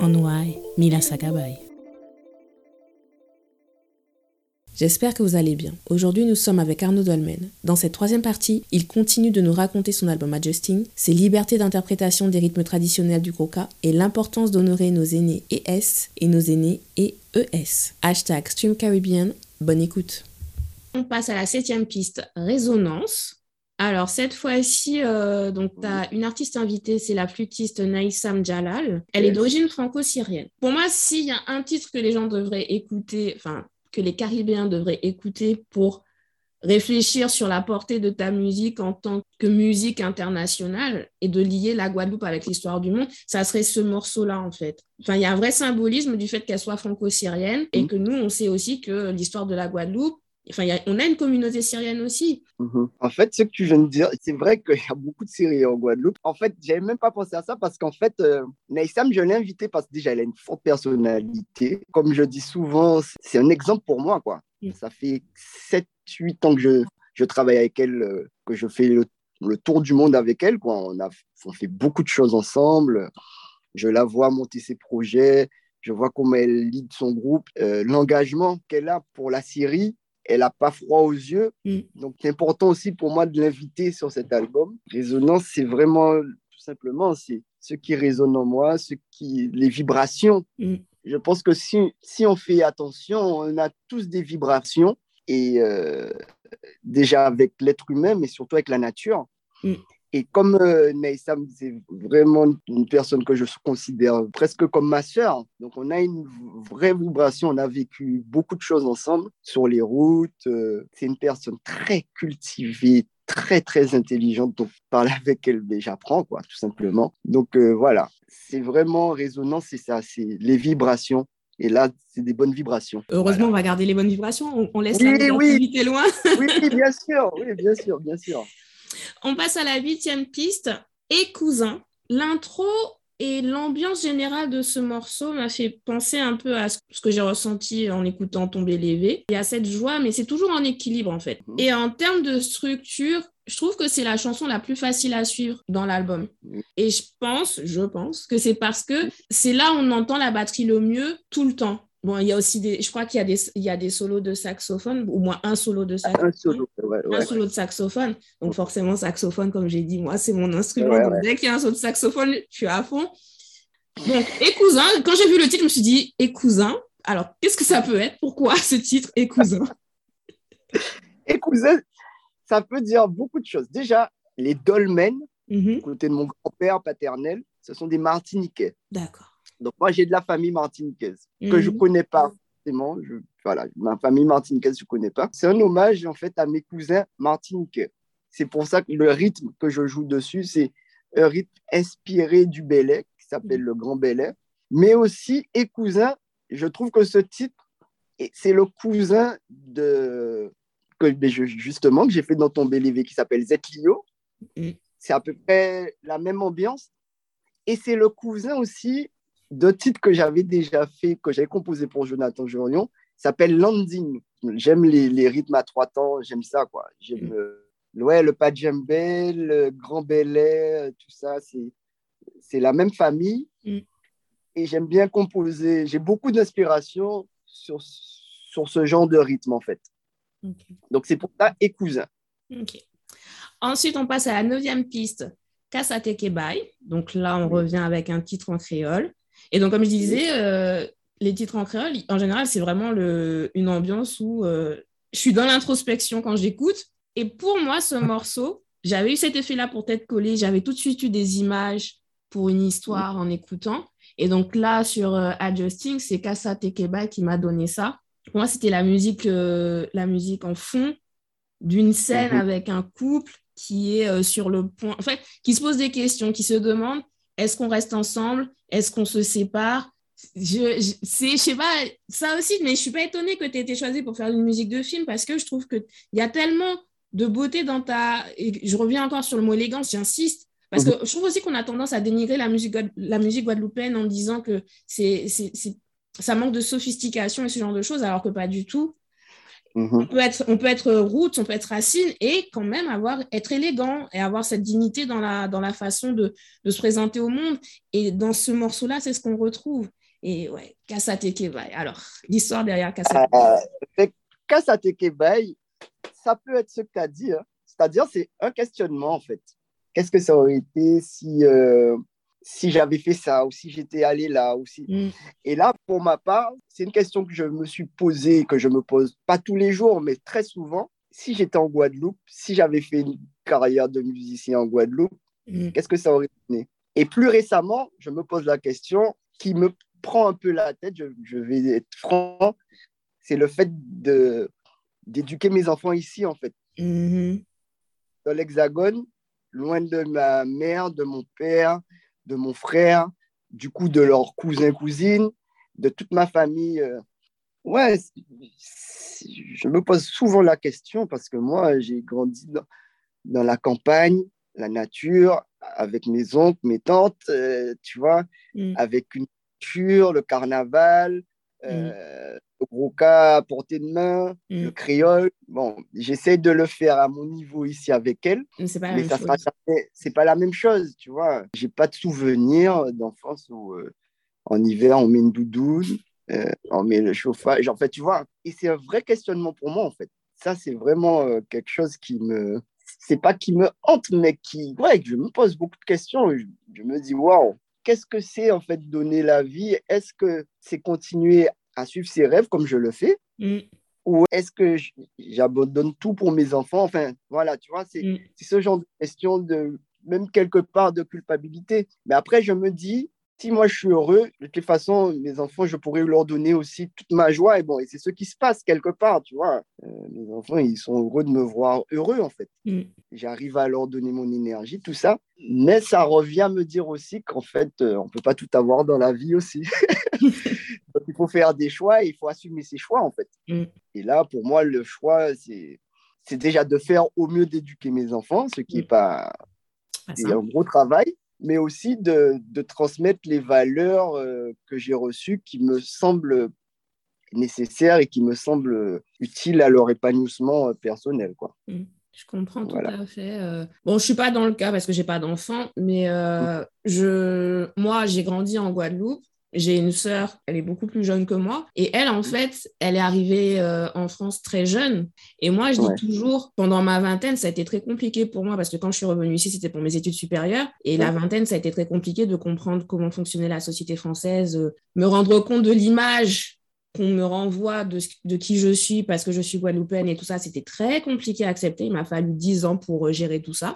Onwai Mila Sakabay. J'espère que vous allez bien. Aujourd'hui, nous sommes avec Arnaud Dolmen. Dans cette troisième partie, il continue de nous raconter son album Adjusting, ses libertés d'interprétation des rythmes traditionnels du Croca et l'importance d'honorer nos aînés ES et nos aînés ES. Hashtag Stream Caribbean, bonne écoute. On passe à la septième piste, Résonance. Alors, cette fois-ci, euh, donc, tu as une artiste invitée, c'est la flûtiste Naïsam Jalal. Elle est d'origine franco-syrienne. Pour moi, s'il y a un titre que les gens devraient écouter, enfin, que les Caribéens devraient écouter pour réfléchir sur la portée de ta musique en tant que musique internationale et de lier la Guadeloupe avec l'histoire du monde, ça serait ce morceau-là, en fait. Enfin, il y a un vrai symbolisme du fait qu'elle soit franco-syrienne et mm. que nous, on sait aussi que l'histoire de la Guadeloupe, Enfin, on a une communauté syrienne aussi. Mhm. En fait, ce que tu viens de dire, c'est vrai qu'il y a beaucoup de Syriens en Guadeloupe. En fait, j'avais même pas pensé à ça parce qu'en fait, euh, Naïsam, je l'ai invité parce que déjà, elle a une forte personnalité. Comme je dis souvent, c'est un exemple pour moi, quoi. Ça fait 7-8 ans que je, je travaille avec elle, euh, que je fais le, tour du monde avec elle, quoi. On a on fait beaucoup de choses ensemble. Je la vois monter ses projets. Je vois comment elle lead son groupe, euh, l'engagement qu'elle a pour la Syrie elle n'a pas froid aux yeux. Mm. Donc, c'est important aussi pour moi de l'inviter sur cet album. Résonance, c'est vraiment tout simplement c'est ce qui résonne en moi, ce qui, les vibrations. Mm. Je pense que si, si on fait attention, on a tous des vibrations et euh, déjà avec l'être humain, mais surtout avec la nature. Mm. Et comme euh, c'est vraiment une personne que je considère presque comme ma sœur, donc on a une vraie vibration, on a vécu beaucoup de choses ensemble sur les routes. Euh, c'est une personne très cultivée, très très intelligente, donc parler avec elle, ben, j'apprends quoi, tout simplement. Donc euh, voilà, c'est vraiment résonant, c'est ça, c'est les vibrations. Et là, c'est des bonnes vibrations. Heureusement, on va garder les bonnes vibrations. On, laisse la négativité loin. oui, bien sûr. Oui, bien sûr, bien sûr. On passe à la huitième piste, et cousin. L'intro et l'ambiance générale de ce morceau m'a fait penser un peu à ce que j'ai ressenti en écoutant Tomber l'évé. Il y a cette joie, mais c'est toujours en équilibre en fait. Mhm. Et en termes de structure, je trouve que c'est la chanson la plus facile à suivre dans l'album. Et je pense, je pense que c'est parce que c'est là où on entend la batterie le mieux tout le temps. Bon, il y a aussi des, je crois qu'il y a des, il y a des solos de saxophone, au moins un solo de saxophone. Un solo, un solo de saxophone. Donc, forcément, saxophone, comme j'ai dit, moi, c'est mon instrument. Donc, dès qu'il y a un solo de saxophone, je suis à fond. Donc, et cousin, quand j'ai vu le titre, je me suis dit, et cousin, alors, qu'est-ce que ça peut être? Pourquoi ce titre, et cousin? Et cousin, ça peut dire beaucoup de choses. Déjà, les dolmens, mm côté de mon grand-père paternel, ce sont des Martiniquais. D'accord. Donc, moi, j'ai de la famille martiniquaise que je ne mhm. connais pas forcément. Je, voilà, ma famille martiniquaise, je ne connais pas. C'est un hommage, en fait, à mes cousins martiniquais. C'est pour ça que le rythme que je joue dessus, c'est un rythme inspiré du Belay, qui s'appelle le Grand Belay. Mais aussi, et cousin, je trouve que ce titre, c'est le cousin de que, ben, justement que j'ai fait dans ton BLV qui s'appelle Zetlio. Mhm. C'est à peu près la même ambiance. Et c'est le cousin aussi deux titres que j'avais déjà fait, que j'avais composé pour Jonathan Jorion, s'appelle Landing. J'aime les, les, rythmes à trois temps, j'aime ça, quoi. J'aime mm. euh, ouais, le Pajambé, le Grand Belay, tout ça, c'est la même famille. Mm. Et j'aime bien composer. J'ai beaucoup d'inspiration sur, sur ce genre de rythme, en fait. Donc, c'est pour ça, et cousin. Ensuite, on passe à la neuvième piste, Kasate Kebai. Donc là, on revient avec un titre en créole. Et donc, comme je disais, euh, les titres en créole, en général, c'est vraiment le, une ambiance où euh, je suis dans l'introspection quand j'écoute. Et pour moi, ce morceau, j'avais eu cet effet-là pour tête collée. J'avais tout de suite eu des images pour une histoire en écoutant. Et donc là, sur euh, Adjusting, c'est Kassa Tekeba qui m'a donné ça. Pour moi, c'était la musique, la musique en fond d'une scène mhm. avec un couple qui est sur le point, en fait, qui se pose des questions, qui se demande est-ce qu'on reste ensemble? Est-ce qu'on se sépare? Je, je, sais pas, ça aussi, mais je suis pas étonnée que tu aies été choisie pour faire une musique de film parce que je trouve qu'il y a tellement de beauté dans ta. Je reviens encore sur le mot élégance, j'insiste. Parce que je trouve aussi qu'on a tendance à dénigrer la musique, la musique guadeloupéenne en disant que c'est, ça manque de sophistication et ce genre de choses, alors que pas du tout. Mm-hmm. On, peut être, on peut être route, on peut être racine et quand même avoir, être élégant et avoir cette dignité dans la, dans la façon de, de se présenter au monde. Et dans ce morceau-là, c'est ce qu'on retrouve. Et ouais, Kassateke Bay. Alors, l'histoire derrière Kassateke euh, Kassateke Bay, ça peut être ce que tu as dit. Hein. C'est-à-dire, c'est un questionnement, en fait. Qu'est-ce que ça aurait été si, euh, si j'avais fait ça ou si j'étais allé là aussi. Mm. Et là, pour ma part, c'est une question que je me suis posée, que je me pose pas tous les jours, mais très souvent. Si j'étais en Guadeloupe, si j'avais fait une carrière de musicien en Guadeloupe, mm. qu'est-ce que ça aurait donné? Et plus récemment, je me pose la question qui me prend un peu la tête, je, vais être franc, c'est le fait de d'éduquer mes enfants ici, en fait. Mm-hmm. Dans l'Hexagone, loin de ma mère, de mon père, de mon frère, du coup de leurs cousins, cousines, de toute ma famille. Euh. Ouais, je me pose souvent la question parce que moi, j'ai grandi dans, la campagne, la nature, avec mes oncles, mes tantes, euh, tu vois, mm. avec une le carnaval, mm. euh, le gros cas à portée de main, mm. le créole. Bon, j'essaie de le faire à mon niveau ici avec elle, mais, ça sera c'est pas la même chose, tu vois. J'ai pas de souvenir d'enfance où euh, en hiver on met une doudoune, euh, on met le chauffage. En fait, tu vois, et c'est un vrai questionnement pour moi en fait. Ça, c'est vraiment quelque chose qui me, c'est pas qui me hante, mais qui, ouais, je me pose beaucoup de questions. Je, je me dis, waouh, qu'est-ce que c'est en fait donner la vie? Est-ce que c'est continuer à suivre ses rêves comme je le fais? Mm. Ou est-ce que j'abandonne tout pour mes enfants? Enfin, voilà, tu vois, c'est mm. ce genre de question de même quelque part de culpabilité. Mais après, je me dis, si moi je suis heureux, de toute façon, mes enfants, je pourrais leur donner aussi toute ma joie. Et bon, et c'est ce qui se passe quelque part, tu vois. Euh, mes enfants, ils sont heureux de me voir heureux, en fait. Mm. J'arrive à leur donner mon énergie, tout ça. Mais ça revient à me dire aussi qu'en fait, euh, on ne peut pas tout avoir dans la vie aussi. Donc, il faut faire des choix et il faut assumer ses choix, en fait. Mm. Et là, pour moi, le choix, c'est c'est déjà de faire au mieux d'éduquer mes enfants, ce qui n'est mm. pas un gros travail mais aussi de, de transmettre les valeurs euh, que j'ai reçues qui me semblent nécessaires et qui me semblent utiles à leur épanouissement euh, personnel. Quoi. Mmh. Je comprends tout à fait. Euh. Bon, je suis pas dans le cas parce que j'ai pas d'enfant, mais mmh. je, moi, j'ai grandi en Guadeloupe. J'ai une sœur, elle est beaucoup plus jeune que moi. Et elle, en fait, elle est arrivée euh, en France très jeune. Et moi, je dis toujours, pendant ma vingtaine, ça a été très compliqué pour moi parce que quand je suis revenue ici, c'était pour mes études supérieures. Et la vingtaine, ça a été très compliqué de comprendre comment fonctionnait la société française, euh, me rendre compte de l'image qu'on me renvoie de, de, qui je suis parce que je suis guadeloupéenne et tout ça, c'était très compliqué à accepter. Il m'a fallu dix ans pour euh, gérer tout ça.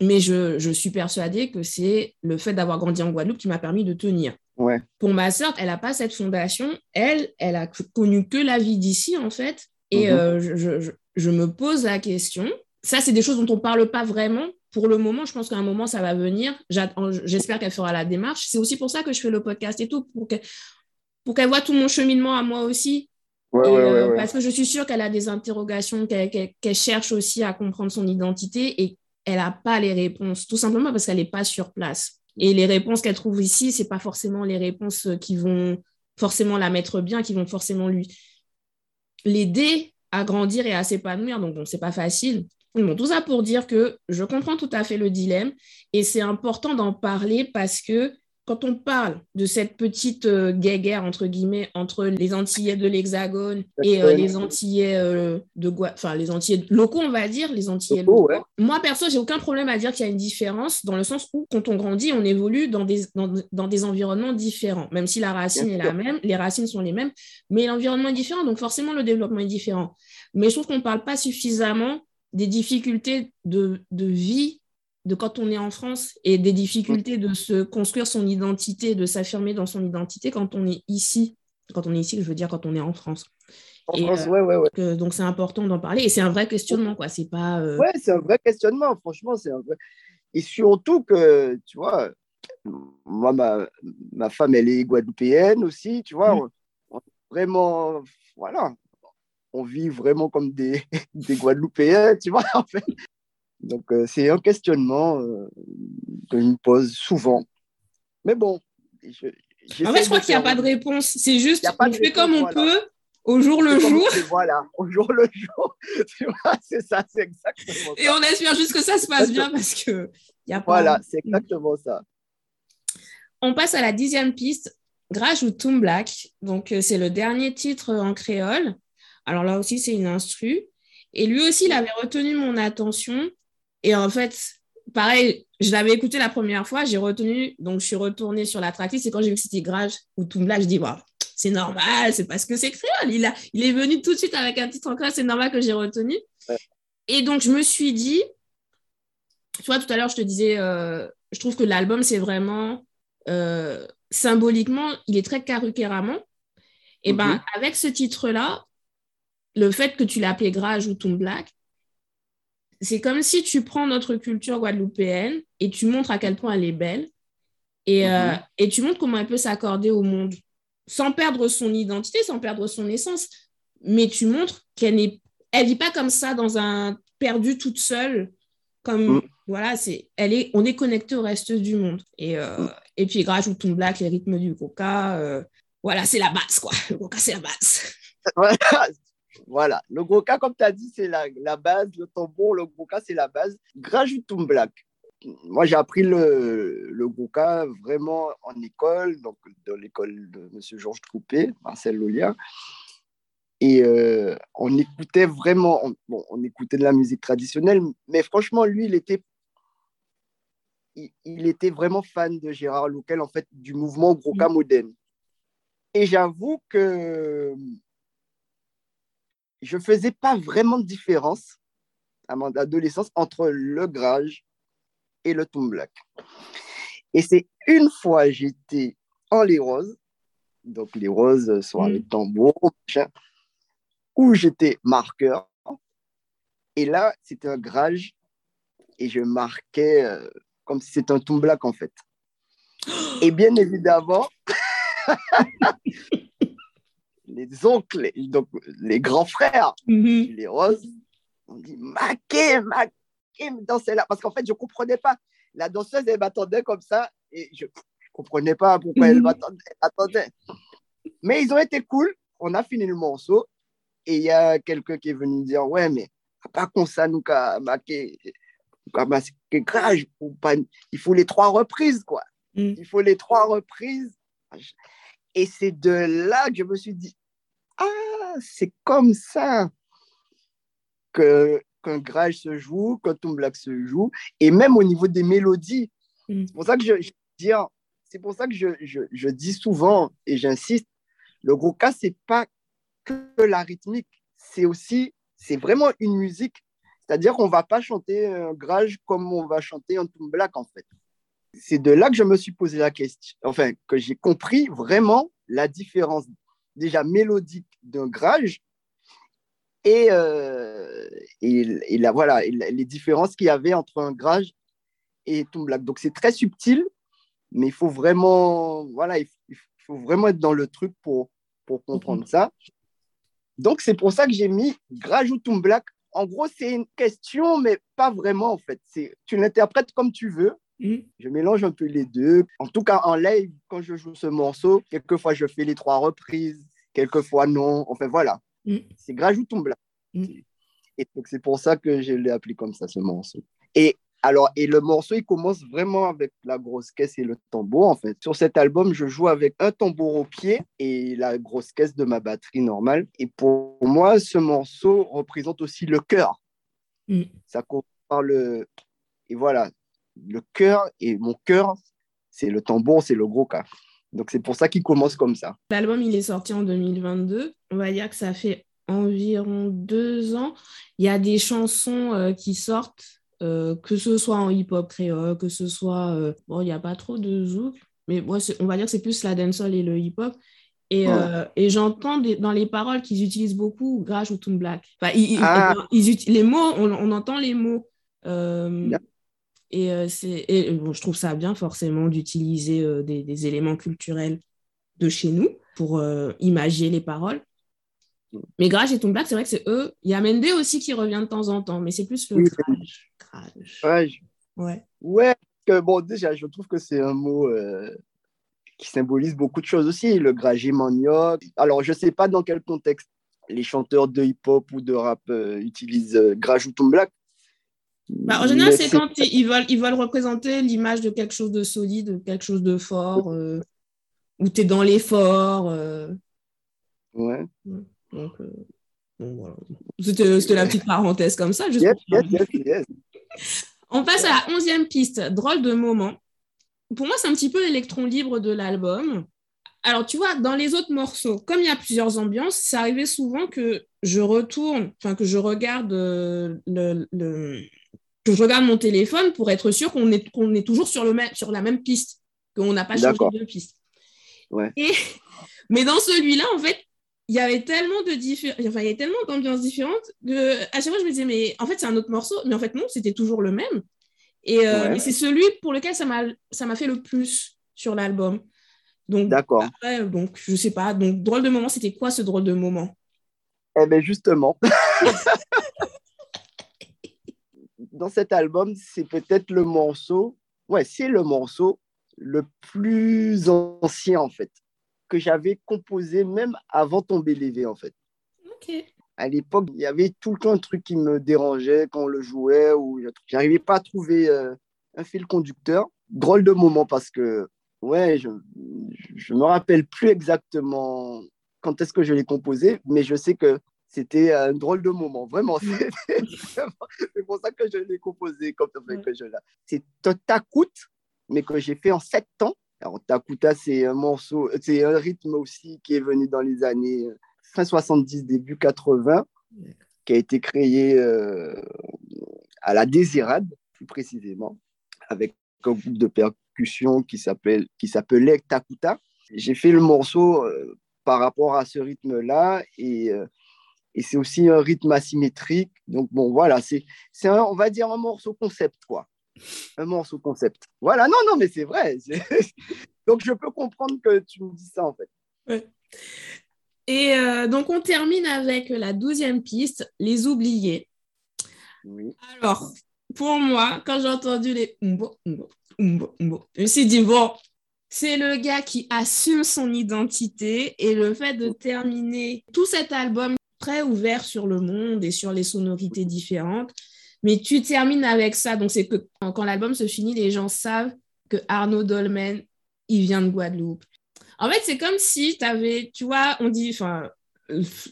Mais je, je suis persuadée que c'est le fait d'avoir grandi en Guadeloupe qui m'a permis de tenir. Pour ma soeur, elle n'a pas cette fondation. Elle, elle a connu que la vie d'ici, en fait. Et mhm. euh, je, me pose la question. Ça, c'est des choses dont on ne parle pas vraiment. Pour le moment, je pense qu'à un moment, ça va venir. J'espère qu'elle fera la démarche. C'est aussi pour ça que je fais le podcast et tout, pour qu'elle pour voit tout mon cheminement à moi aussi. Euh, parce que je suis sûre qu'elle a des interrogations, qu'elle cherche aussi à comprendre son identité et elle n'a pas les réponses, tout simplement parce qu'elle n'est pas sur place. Et les réponses qu'elle trouve ici, c'est pas forcément les réponses qui vont forcément la mettre bien, qui vont forcément lui l'aider à grandir et à s'épanouir. Donc, bon, c'est pas facile. Bon, tout ça pour dire que je comprends tout à fait le dilemme et c'est important d'en parler parce que quand on parle de cette petite euh, guéguerre, entre guillemets, entre les Antillais de l'Hexagone et euh, les Antillais euh, de enfin les Antillais locaux, on va dire, les Antillais locaux, moi, perso, j'ai aucun problème à dire qu'il y a une différence dans le sens où, quand on grandit, on évolue dans des, dans, des environnements différents, même si la racine est la même, les racines sont les mêmes, mais l'environnement est différent, donc forcément, le développement est différent. Mais je trouve qu'on ne parle pas suffisamment des difficultés de, de vie de quand on est en France et des difficultés de se construire son identité, de s'affirmer dans son identité quand on est ici. Quand on est ici, je veux dire quand on est en France. En France, euh, ouais, ouais, ouais. donc c'est important d'en parler et c'est un vrai questionnement, quoi. C'est pas. Euh, ouais, c'est un vrai questionnement, franchement, c'est un vrai. Et surtout que, tu vois, moi, ma, ma, femme, elle est guadeloupéenne aussi, tu vois. Mm. vraiment, voilà, on vit vraiment comme des, des Guadeloupéens, tu vois, en fait. Donc, euh, c'est un questionnement euh, que je me pose souvent. Mais bon. Je, en fait, je crois qu'il n'y a pas de réponse. C'est juste, on fait comme on peut, au jour le jour. Voilà, au jour le jour. tu vois, c'est ça, c'est exactement Et on espère juste que ça se passe bien parce que y a pas... Voilà, c'est exactement ça. On passe à la dixième piste, Grage ou Toon Black. Donc, euh, c'est le dernier titre en créole. Alors là aussi, c'est une instru. Et lui aussi, il avait retenu mon attention. Et en fait, pareil, je l'avais écouté la première fois, j'ai retenu, donc je suis retournée sur la tracklist. Et quand j'ai vu que c'était Grage ou Toon Black, je dis, wow, c'est normal, c'est parce que c'est créole. Il, a, il est venu tout de suite avec un titre en créole, c'est normal que j'ai retenu. Et donc, je me suis dit, tu vois, tout à l'heure, je te disais, euh, je trouve que l'album, c'est vraiment euh, symboliquement, il est très Karukeraman. Et ben, mhm. avec ce titre-là, le fait que tu l'appelais Grage ou Toon Black, c'est comme si tu prends notre culture guadeloupéenne et tu montres à quel point elle est belle et, euh, mhm. et tu montres comment elle peut s'accorder au monde sans perdre son identité, sans perdre son essence. Mais tu montres qu'elle n'est elle vit pas comme ça dans un perdu toute seule comme mm. voilà c'est elle est on est connecté au reste du monde et euh, mm. et puis grâce au Toon Black les rythmes du coca euh, voilà c'est la base quoi le coca c'est la base voilà. Le coca comme tu as dit c'est la, la, base le tambour le coca c'est la base. Toon Black moi j'ai appris le, le vraiment en école donc dans l'école de monsieur Georges Troupé Marcel Lolia. Et euh, on écoutait vraiment, on, bon, on écoutait de la musique traditionnelle, mais franchement, lui, il était, il, était vraiment fan de Gérard Louquel, en fait, du mouvement Groka mm. moderne. Et j'avoue que je ne faisais pas vraiment de différence à mon adolescence entre le grage et le black. Et c'est une fois j'étais en Les Roses, donc les Roses sont avec mm. tambour, où j'étais marqueur. Et là, c'était un grage et je marquais euh, comme si c'était un tomb black en fait. Et bien évidemment, les oncles, donc les grands frères, mm-hmm. les roses, on dit maqué, maqué, danser là. Parce qu'en fait, je ne comprenais pas. La danseuse, elle m'attendait comme ça et je ne comprenais pas pourquoi elle mm-hmm. m'attendait. Mais ils ont été cool. On a fini le morceau et il y a quelqu'un qui est venu dire Ouais, mais pas comme ça, nous, marqué grage, il faut les trois reprises, quoi. Mm. Il faut les trois reprises. Et c'est de là que je me suis dit Ah, c'est comme ça que qu'un grage se joue, qu'un black se joue, et même au niveau des mélodies. Mm. C'est pour ça que je, dis, c'est pour ça que je, je, je, dis souvent et j'insiste, le gros cas, c'est pas que la rythmique, c'est aussi, c'est vraiment une musique. C'est-à-dire qu'on va pas chanter un grage comme on va chanter un black, en fait. C'est de là que je me suis posé la question, enfin, que j'ai compris vraiment la différence déjà mélodique d'un grage et, euh, et, la, voilà, les différences qu'il y avait entre un grage et tomb black. Donc c'est très subtil, mais il faut vraiment, voilà, il faut, vraiment être dans le truc pour, pour comprendre mhm. ça. Donc, c'est pour ça que j'ai mis Grajoutum Black. En gros, c'est une question, mais pas vraiment, en fait. Tu l'interprètes comme tu veux. Mm. Je mélange un peu les deux. En tout cas, en live, quand je joue ce morceau, quelquefois je fais les trois reprises, quelquefois non. Enfin, voilà. Mm. C'est Grajoutum Black. Mm. Et donc, c'est pour ça que je l'ai appelé comme ça, ce morceau. Et alors, et le morceau, il commence vraiment avec la grosse caisse et le tambour, en fait. Sur cet album, je joue avec un tambour au pied et la grosse caisse de ma batterie normale. Et pour moi, ce morceau représente aussi le cœur. Mm. Ça commence par le... Et voilà, le cœur, et mon cœur, c'est le tambour, c'est le gros cas. Donc, c'est pour ça qu'il commence comme ça. L'album, il est sorti en 2022. On va dire que ça fait environ deux ans. Il y a des chansons euh, qui sortent euh, que ce soit en hip-hop créole, que ce soit... Euh, bon, il n'y a pas trop de zouk, mais moi, on va dire que c'est plus la dancehall et le hip-hop. Et, euh, et j'entends dans les paroles qu'ils utilisent beaucoup Grage ou Toon Black. Enfin, ils, ah. les mots, on, on, entend les mots. Et, euh, c'est, bon, je trouve ça bien forcément d'utiliser euh, des, éléments culturels de chez nous pour euh, imager les paroles. Mais Grage et Black, c'est vrai que c'est eux. Il y a Mende aussi qui revient de temps en temps, mais c'est plus le Grage. Ouais. Ouais, que, bon, déjà, je trouve que c'est un mot qui symbolise beaucoup de choses aussi. Le gragé manioc. Alors, je ne sais pas dans quel contexte les chanteurs de hip-hop ou de rap utilisent Grage ou Black, bah, en général, c'est quand ils veulent, ils veulent représenter l'image de quelque chose de solide, de quelque chose de fort, euh, où tu es dans l'effort. Euh. Ouais. Donc, euh, voilà. C'était la petite parenthèse comme ça. Juste On passe à la onzième piste, drôle de moment. Pour moi, c'est un petit peu l'électron libre de l'album. Alors, tu vois, dans les autres morceaux, comme il y a plusieurs ambiances, ça arrivait souvent que je retourne, enfin, que je regarde le, le, que je regarde mon téléphone pour être sûr qu'on est, qu'on est toujours sur, le même, sur la même piste, qu'on n'a pas changé de piste. Ouais. Et, mais dans celui-là, en fait, il y avait tellement de enfin, il y avait tellement d'ambiances différentes que à chaque fois je me disais mais en fait c'est un autre morceau mais en fait non c'était toujours le même. Et euh, c'est celui pour lequel ça m'a ça m'a fait le plus sur l'album. Donc d'accord. donc je sais pas donc drôle de moment c'était quoi ce drôle de moment? Eh bien justement dans cet album, c'est peut-être le morceau, ouais, c'est le morceau le plus ancien, en fait, que j'avais composé même avant Tomber lévé, en fait. Ok. À l'époque, il y avait tout le temps un truc qui me dérangeait quand on le jouait, ou j'arrivais pas à trouver euh, un fil conducteur. Drôle de moment parce que, ouais, je, je me rappelle plus exactement quand est-ce que je l'ai composé, mais je sais que c'était un drôle de moment, vraiment. C'est pour ça que je l'ai composé comme ça que je C'est Takut, mais que j'ai fait en sept ans. Alors, Takuta, c'est un morceau, c'est un rythme aussi qui est venu dans les années fin 70, début 80, qui a été créé euh, à la Désirade, plus précisément, avec un groupe de percussion qui s'appelait Takuta. J'ai fait le morceau euh, par rapport à ce rythme-là et euh, et c'est aussi un rythme asymétrique. Donc, bon, voilà, c'est, on va dire, un morceau concept, quoi. Un morceau concept. Voilà, non, non, mais c'est vrai. donc, je peux comprendre que tu me dis ça, en fait. Et euh, donc, on termine avec la douzième piste, Les Oubliés. Oui. Alors, pour moi, quand j'ai entendu les je me suis dit, bon, c'est le gars qui assume son identité et le fait de terminer tout cet album très ouvert sur le monde et sur les sonorités différentes. Mais tu termines avec ça. Donc, c'est que quand, l'album se finit, les gens savent que Arnaud Dolmen, il vient de Guadeloupe. En fait, c'est comme si tu avais, tu vois, on dit, enfin,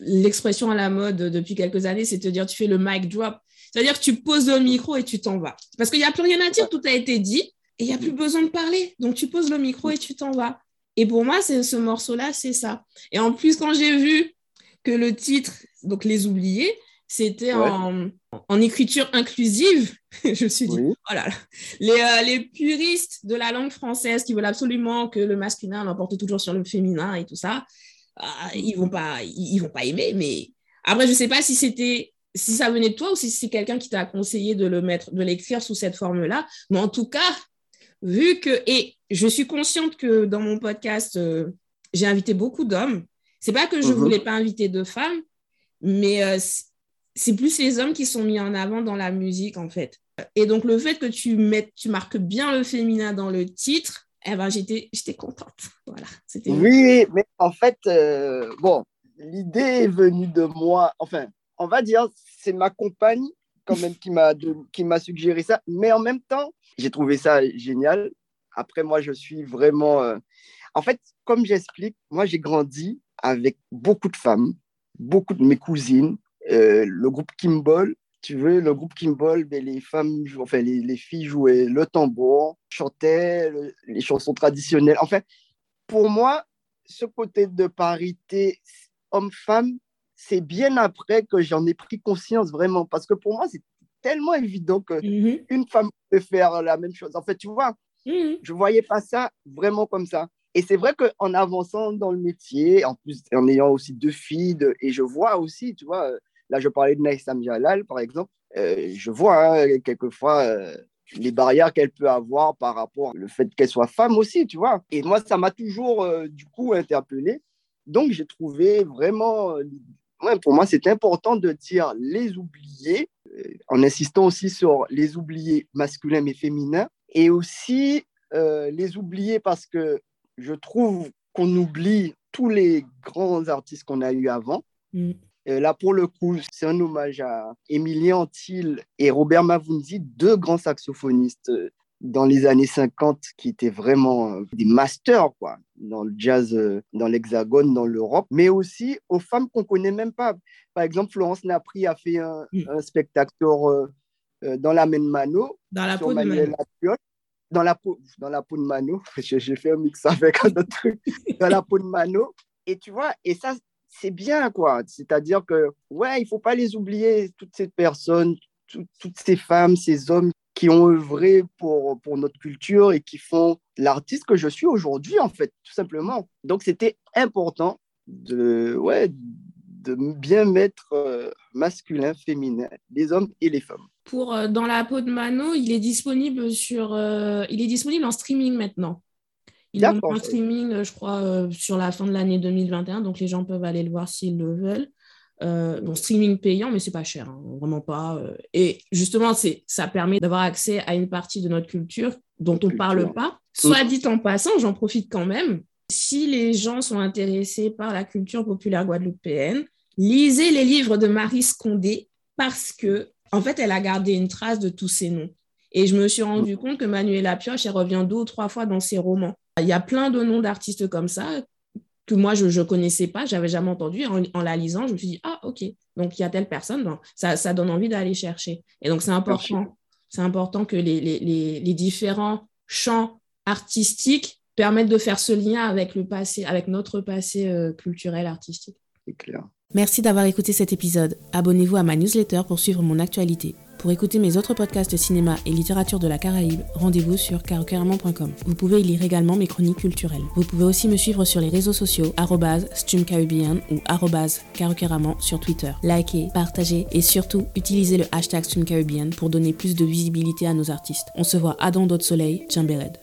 l'expression à la mode depuis quelques années, c'est de dire tu fais le mic drop. C'est-à-dire que tu poses le micro et tu t'en vas. Parce qu'il n'y a plus rien à dire, tout a été dit et il n'y a plus besoin de parler. Donc, tu poses le micro et tu t'en vas. Et pour moi, ce morceau-là, c'est ça. Et en plus, quand j'ai vu que le titre, donc Les Oubliés, c'était en, en, écriture inclusive. je me suis dit, oh là là, les, euh, les, puristes de la langue française qui veulent absolument que le masculin l'emporte toujours sur le féminin et tout ça, euh, ils vont pas, ils, vont pas aimer. Mais après, je sais pas si c'était si ça venait de toi ou si c'est quelqu'un qui t'a conseillé de le mettre, de l'écrire sous cette forme-là. Mais en tout cas, vu que et je suis consciente que dans mon podcast, euh, j'ai invité beaucoup d'hommes c'est pas que je ne mhm. voulais pas inviter de femmes, mais euh, c'est plus les hommes qui sont mis en avant dans la musique, en fait. Et donc, le fait que tu, mettes, tu marques bien le féminin dans le titre, eh ben, j'étais, j'étais contente. Voilà, oui, mais en fait, euh, bon, l'idée est venue de moi. Enfin, on va dire, c'est ma compagne quand même qui m'a, qui m'a suggéré ça. Mais en même temps, j'ai trouvé ça génial. Après, moi, je suis vraiment... Euh, en fait, comme j'explique, moi, j'ai grandi avec beaucoup de femmes, beaucoup de mes cousines, euh, le groupe Kimball. Tu veux, le groupe Kimball, ben, les femmes, enfin, les, les, filles jouaient le tambour, chantaient les chansons traditionnelles. Enfin, pour moi, ce côté de parité homme-femme, c'est bien après que j'en ai pris conscience vraiment. Parce que pour moi, c'est tellement évident qu'une mhm. femme peut faire la même chose. En fait, tu vois, mhm. je ne voyais pas ça vraiment comme ça. Et c'est vrai qu'en avançant dans le métier, en plus en ayant aussi deux filles, et je vois aussi, tu vois, là je parlais de Naïsam Jalal par exemple, euh, je vois hein, quelquefois, euh, les barrières qu'elle peut avoir par rapport au fait qu'elle soit femme aussi, tu vois. Et moi, ça m'a toujours, euh, du coup, interpellé. Donc, j'ai trouvé vraiment, euh, pour moi, c'est important de dire les oubliés, euh, en insistant aussi sur les oubliés masculins et féminins, et aussi les oubliés parce que je trouve qu'on oublie tous les grands artistes qu'on a eu avant. Mm. Euh, là, pour le coup, c'est un hommage à Emilien Antil et Robert Mavunzi, deux grands saxophonistes euh, dans les années 50 qui étaient vraiment euh, des masters quoi, dans le jazz, dans l'Hexagone, dans l'Europe, mais aussi aux femmes qu'on connaît même pas. Par exemple, Florence Napri a fait un, mm. spectacle dans la main de Mano, dans la peau de Mano. Dans la, peau, dans la peau de Mano, j'ai fait un mix avec un autre truc, dans la peau de Mano. Et tu vois, et ça, c'est bien, quoi. C'est-à-dire que, ouais, il faut pas les oublier, toutes ces personnes, toutes ces femmes, ces hommes qui ont œuvré pour, pour notre culture et qui font l'artiste que je suis aujourd'hui, en fait, tout simplement. Donc, c'était important de, ouais, de bien mettre euh, masculin, féminin, les hommes et les femmes. Pour euh, Dans la peau de Mano, il est disponible sur, euh, il est disponible en streaming maintenant. Il a un streaming, euh, je crois, euh, sur la fin de l'année 2021, donc les gens peuvent aller le voir s'ils le veulent. Bon, streaming payant, mais c'est pas cher, hein, vraiment pas. Et justement, ça permet d'avoir accès à une partie de notre culture dont on ne parle pas. Soit dit en passant, j'en profite quand même. Si les gens sont intéressés par la culture populaire guadeloupéenne, lisez les livres de Marie Scondé parce que, en fait, elle a gardé une trace de tous ces noms. Et je me suis rendu compte que Manuela Pioche, elle revient deux ou trois fois dans ses romans. Il y a plein de noms d'artistes comme ça que moi, je ne connaissais pas, j'avais jamais entendu. En, la lisant, je me suis dit, ah, OK, donc il y a telle personne, ça, ça donne envie d'aller chercher. Et donc, c'est important. C'est important que les, les, les, différents champs artistiques permettent de faire ce lien avec le passé, avec notre passé euh, culturel artistique. C'est clair. Merci d'avoir écouté cet épisode. Abonnez-vous à ma newsletter pour suivre mon actualité. Pour écouter mes autres podcasts cinéma et littérature de la Caraïbe, rendez-vous sur carocaramon.com. Vous pouvez y lire également mes chroniques culturelles. Vous pouvez aussi me suivre sur les réseaux sociaux streamcaribbean ou carocaramon sur Twitter. Likez, partagez et surtout utilisez le hashtag streamcaribbean pour donner plus de visibilité à nos artistes. On se voit à Don d'autres soleil, Chambered.